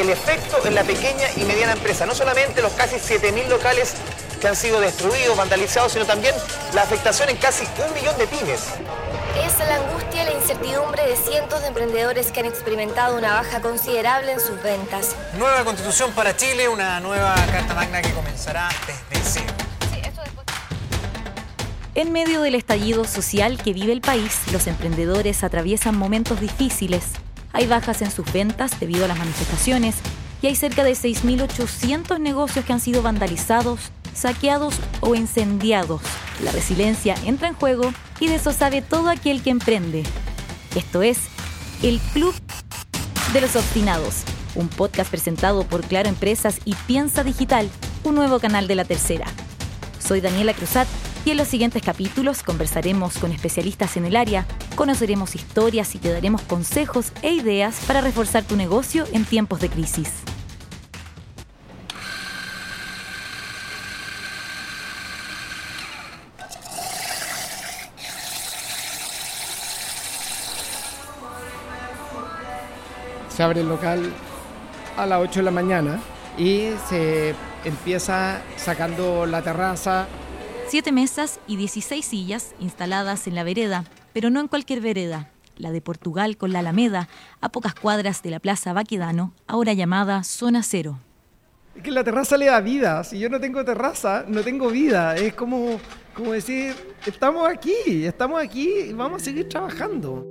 el efecto en la pequeña y mediana empresa, no solamente los casi 7.000 locales que han sido destruidos, vandalizados, sino también la afectación en casi un millón de pymes. Es la angustia y la incertidumbre de cientos de emprendedores que han experimentado una baja considerable en sus ventas. Nueva constitución para Chile, una nueva carta magna que comenzará desde cero. En medio del estallido social que vive el país, los emprendedores atraviesan momentos difíciles. Hay bajas en sus ventas debido a las manifestaciones y hay cerca de 6.800 negocios que han sido vandalizados, saqueados o incendiados. La resiliencia entra en juego y de eso sabe todo aquel que emprende. Esto es El Club de los Obstinados, un podcast presentado por Claro Empresas y Piensa Digital, un nuevo canal de la tercera. Soy Daniela Cruzat y en los siguientes capítulos conversaremos con especialistas en el área, conoceremos historias y te daremos consejos e ideas para reforzar tu negocio en tiempos de crisis. Se abre el local a las 8 de la mañana y se empieza sacando la terraza. Siete mesas y 16 sillas instaladas en la vereda, pero no en cualquier vereda, la de Portugal con la Alameda, a pocas cuadras de la Plaza Baquedano, ahora llamada Zona Cero. Es que la terraza le da vida. Si yo no tengo terraza, no tengo vida. Es como, como decir, estamos aquí, estamos aquí y vamos a seguir trabajando.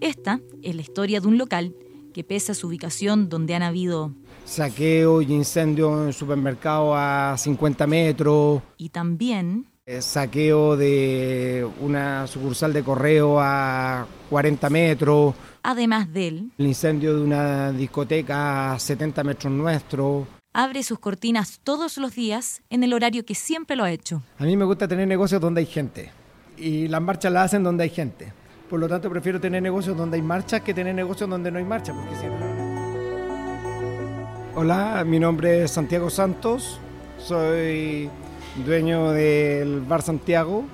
Esta es la historia de un local que pese a su ubicación donde han habido Saqueo y incendio en supermercado a 50 metros. y también eh, Saqueo de una sucursal de correo a 40 metros. además de él, El incendio de una discoteca a 70 metros nuestro. abre sus cortinas todos los días en el horario que siempre lo ha hecho. A mí me gusta tener negocios donde hay gente. Y las marchas las hacen donde hay gente. Por lo tanto, prefiero tener negocios donde hay marchas que tener negocios donde no hay marcha. Porque si Hola, mi nombre es Santiago Santos. Soy dueño del Bar Santiago,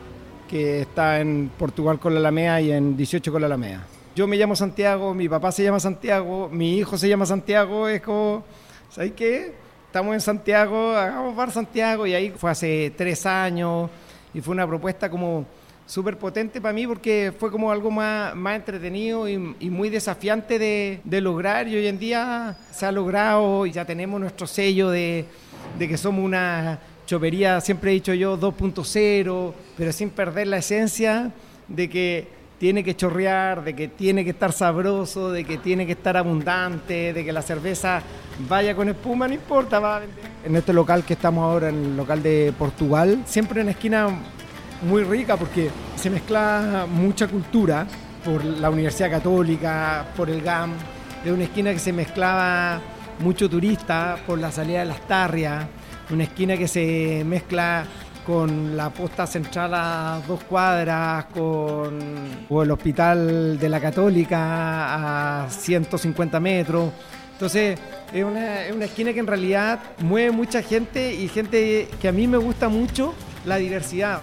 que está en Portugal con la Alameda y en 18 con la Alameda. Yo me llamo Santiago, mi papá se llama Santiago, mi hijo se llama Santiago. Es como, ¿sabes qué? Estamos en Santiago, hagamos Bar Santiago. Y ahí fue hace tres años y fue una propuesta como súper potente para mí porque fue como algo más, más entretenido y, y muy desafiante de, de lograr y hoy en día se ha logrado y ya tenemos nuestro sello de, de que somos una chopería, siempre he dicho yo, 2.0, pero sin perder la esencia de que tiene que chorrear, de que tiene que estar sabroso, de que tiene que estar abundante, de que la cerveza vaya con espuma, no importa, va a vender. En este local que estamos ahora, en el local de Portugal, siempre en la esquina muy rica porque se mezcla mucha cultura por la Universidad Católica, por el GAM, de una esquina que se mezclaba mucho turista por la salida de las Tarrias, una esquina que se mezcla con la posta central a dos cuadras, con, el hospital de la Católica a 150 metros. Entonces, es una, es una esquina que en realidad mueve mucha gente y gente que a mí me gusta mucho la diversidad.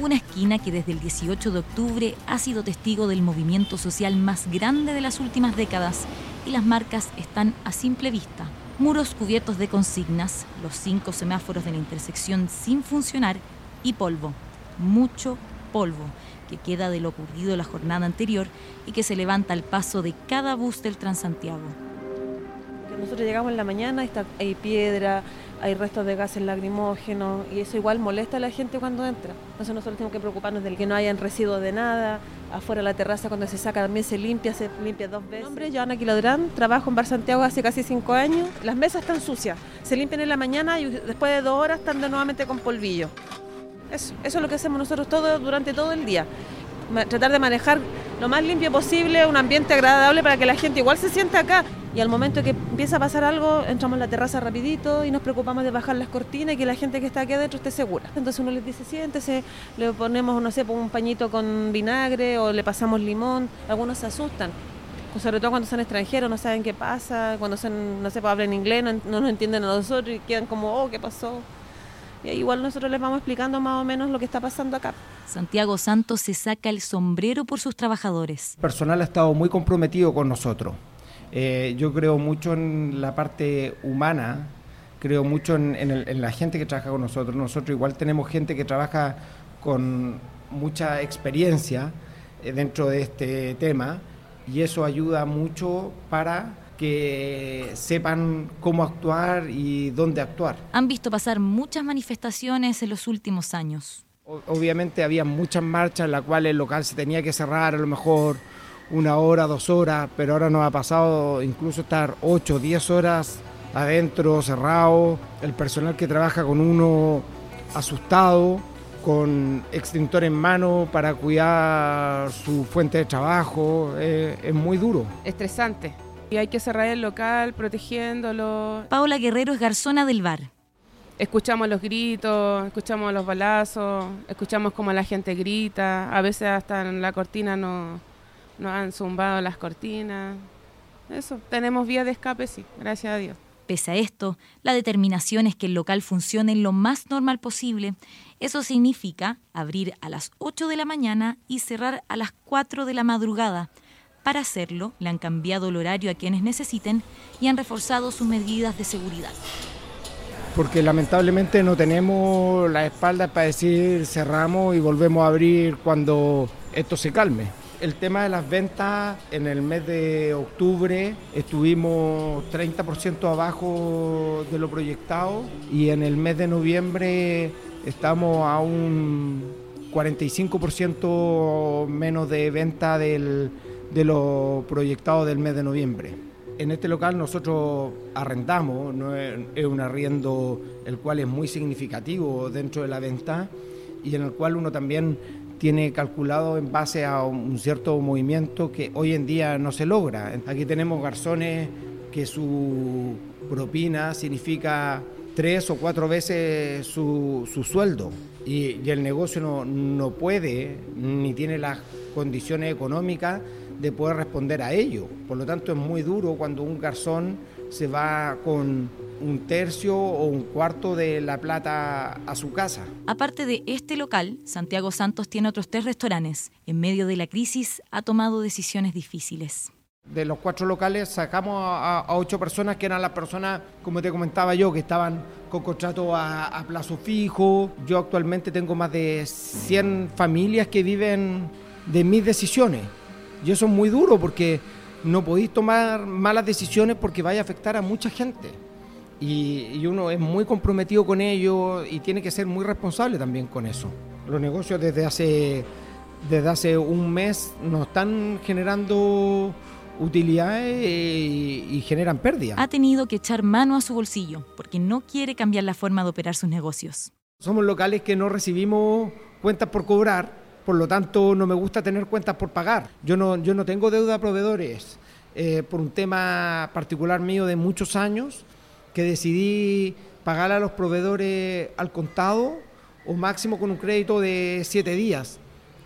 Una esquina que desde el 18 de octubre ha sido testigo del movimiento social más grande de las últimas décadas y las marcas están a simple vista. Muros cubiertos de consignas, los cinco semáforos de la intersección sin funcionar y polvo, mucho polvo, que queda de lo ocurrido la jornada anterior y que se levanta al paso de cada bus del Transantiago. Nosotros llegamos en la mañana, está, hay piedra, hay restos de gases lacrimógenos y eso igual molesta a la gente cuando entra. Entonces nosotros tenemos que preocuparnos del que no hayan residuos de nada. Afuera la terraza cuando se saca también se limpia, se limpia dos veces. Mi nombre es Joana Quiladrán, trabajo en Bar Santiago hace casi cinco años. Las mesas están sucias, se limpian en la mañana y después de dos horas están de nuevamente con polvillo. Eso, eso es lo que hacemos nosotros todo, durante todo el día. Tratar de manejar lo más limpio posible, un ambiente agradable para que la gente igual se sienta acá. Y al momento que empieza a pasar algo, entramos en la terraza rapidito y nos preocupamos de bajar las cortinas y que la gente que está aquí adentro esté segura. Entonces uno les dice, siéntese, le ponemos, no sé, un pañito con vinagre o le pasamos limón. Algunos se asustan. Sobre todo cuando son extranjeros, no saben qué pasa, cuando son, no sé, pues, hablan inglés, no, no nos entienden a nosotros y quedan como, oh, ¿qué pasó? Y igual nosotros les vamos explicando más o menos lo que está pasando acá. Santiago Santos se saca el sombrero por sus trabajadores. El personal ha estado muy comprometido con nosotros. Eh, yo creo mucho en la parte humana, creo mucho en, en la gente que trabaja con nosotros. Nosotros igual tenemos gente que trabaja con mucha experiencia eh, dentro de este tema y eso ayuda mucho para que sepan cómo actuar y dónde actuar. Han visto pasar muchas manifestaciones en los últimos años. Obviamente había muchas marchas en las cuales el local se tenía que cerrar a lo mejor una hora, dos horas, pero ahora nos ha pasado incluso estar ocho, diez horas adentro, cerrado, el personal que trabaja con uno asustado, con extintor en mano para cuidar su fuente de trabajo, es muy duro. Estresante y hay que cerrar el local protegiéndolo. Paola Guerrero es garzona del bar. Escuchamos los gritos, escuchamos los balazos, escuchamos cómo la gente grita, a veces hasta en la cortina nos no han zumbado las cortinas. Eso, tenemos vías de escape, sí, gracias a Dios. Pese a esto, la determinación es que el local funcione lo más normal posible. Eso significa abrir a las 8 de la mañana y cerrar a las 4 de la madrugada. Para hacerlo, le han cambiado el horario a quienes necesiten y han reforzado sus medidas de seguridad. Porque lamentablemente no tenemos la espalda para decir cerramos y volvemos a abrir cuando esto se calme. El tema de las ventas, en el mes de octubre estuvimos 30% abajo de lo proyectado y en el mes de noviembre estamos a un 45% menos de venta del, de lo proyectado del mes de noviembre. En este local nosotros arrendamos, ¿no? es un arriendo el cual es muy significativo dentro de la venta y en el cual uno también tiene calculado en base a un cierto movimiento que hoy en día no se logra. Aquí tenemos garzones que su propina significa tres o cuatro veces su, su sueldo y, y, el negocio no, no puede ni tiene las condiciones económicas de poder responder a ello. Por lo tanto, es muy duro cuando un garzón se va con un tercio o un cuarto de la plata a su casa. Aparte de este local, Santiago Santos tiene otros tres restaurantes. En medio de la crisis ha tomado decisiones difíciles. De los cuatro locales sacamos a, ocho personas que eran las personas, como te comentaba yo, que estaban con contrato a, plazo fijo. Yo actualmente tengo más de 100 familias que viven de mis decisiones. Y eso es muy duro porque no podéis tomar malas decisiones porque vaya a afectar a mucha gente. Y, y, uno es muy comprometido con ello y tiene que ser muy responsable también con eso. Los negocios desde hace, desde hace un mes nos están generando utilidades y, y generan pérdidas. Ha tenido que echar mano a su bolsillo porque no quiere cambiar la forma de operar sus negocios. Somos locales que no recibimos cuentas por cobrar, por lo tanto no me gusta tener cuentas por pagar. Yo no, yo no tengo deuda a proveedores eh, por un tema particular mío de muchos años que decidí pagar a los proveedores al contado o máximo con un crédito de siete días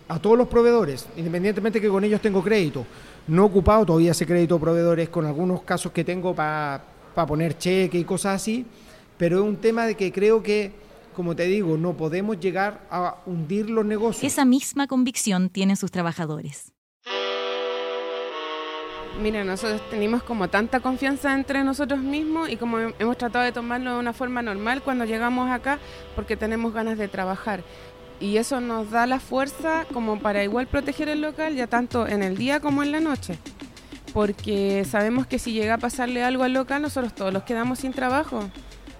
a todos los proveedores, independientemente que con ellos tengo crédito. No he ocupado todavía ese crédito proveedores con algunos casos que tengo para pa poner cheque y cosas así, pero es un tema de que creo que como te digo, no podemos llegar a hundir los negocios. Esa misma convicción tienen sus trabajadores. Mira, nosotros tenemos como tanta confianza entre nosotros mismos y como hemos tratado de tomarlo de una forma normal cuando llegamos acá porque tenemos ganas de trabajar. Y eso nos da la fuerza como para igual proteger el local ya tanto en el día como en la noche. Porque sabemos que si llega a pasarle algo al local, nosotros todos los quedamos sin trabajo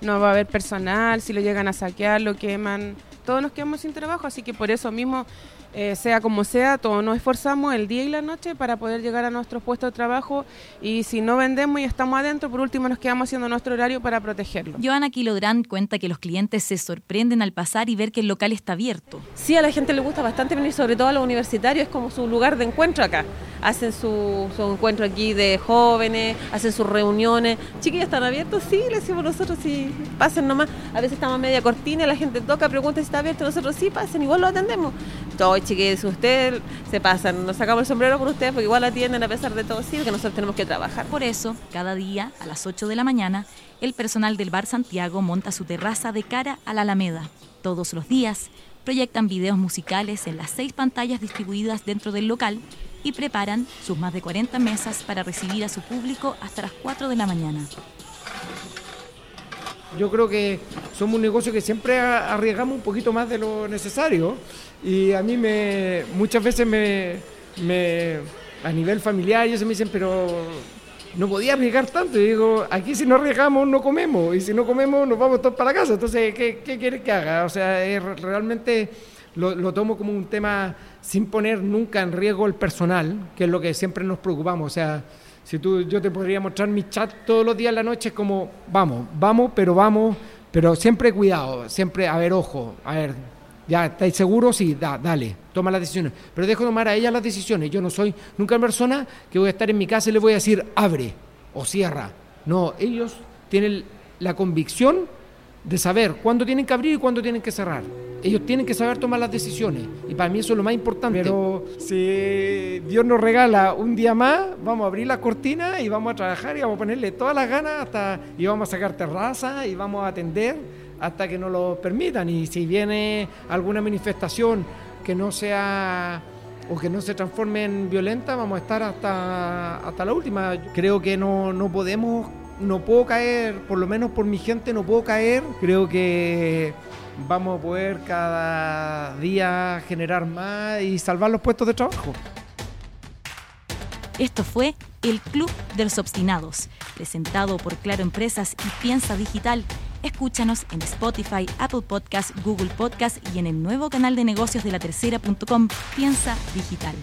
no va a haber personal, si lo llegan a saquear, lo queman, todos nos quedamos sin trabajo, así que por eso mismo, eh, sea como sea, todos nos esforzamos el día y la noche para poder llegar a nuestros puestos de trabajo y si no vendemos y estamos adentro, por último nos quedamos haciendo nuestro horario para protegerlo. Joana Quilodrán cuenta que los clientes se sorprenden al pasar y ver que el local está abierto. Sí, a la gente le gusta bastante venir, sobre todo a los universitarios, es como su lugar de encuentro acá. hacen su, su encuentro aquí de jóvenes, hacen sus reuniones. Chiquillos, ¿están abiertos? Sí, le decimos nosotros, sí, pasen nomás. A veces estamos a media cortina, la gente toca, pregunta si está abierto, nosotros sí, pasen, igual lo atendemos. Todo, chiquillos, ustedes se pasan, nos sacamos el sombrero por ustedes porque igual atienden a pesar de todo, sí, que nosotros tenemos que trabajar. Por eso, cada día, a las 8 de la mañana, el personal del Bar Santiago monta su terraza de cara a la Alameda. Todos los días, proyectan videos musicales en las seis pantallas distribuidas dentro del local y preparan sus más de 40 mesas para recibir a su público hasta las 4 de la mañana. Yo creo que somos un negocio que siempre arriesgamos un poquito más de lo necesario y a mí me muchas veces me, me a nivel familiar ellos me dicen pero no podía arriesgar tanto. Y digo, aquí si no arriesgamos no comemos, y si no comemos nos vamos todos para casa. Entonces, ¿qué, qué quieres que haga? O sea, es, realmente lo, lo, tomo como un tema sin poner nunca en riesgo el personal, que es lo que siempre nos preocupamos. O sea, si tú, yo te podría mostrar mi chat todos los días en la noche, es como, vamos, vamos, pero vamos, pero siempre cuidado, siempre, a ver, ojo, a ver, ya, ¿estáis seguros? Sí, da, dale, toma las decisiones. Pero dejo tomar a ella las decisiones. Yo no soy nunca persona que voy a estar en mi casa y le voy a decir abre o cierra. No, ellos tienen la convicción de saber cuándo tienen que abrir y cuándo tienen que cerrar. Ellos tienen que saber tomar las decisiones. Y para mí eso es lo más importante. Pero si Dios nos regala un día más, vamos a abrir la cortina y vamos a trabajar y vamos a ponerle todas las ganas hasta y vamos a sacar terraza y vamos a atender hasta que nos lo permitan. Y si viene alguna manifestación que no sea o que no se transforme en violenta, vamos a estar hasta, hasta la última. Creo que no, no podemos, no puedo caer, por lo menos por mi gente no puedo caer. Creo que vamos a poder cada día generar más y salvar los puestos de trabajo. Esto fue el Club de los Obstinados, presentado por Claro Empresas y Piensa Digital Escúchanos en Spotify, Apple Podcast, Google Podcast y en el nuevo canal de negocios de la tercera.com, Piensa Digital.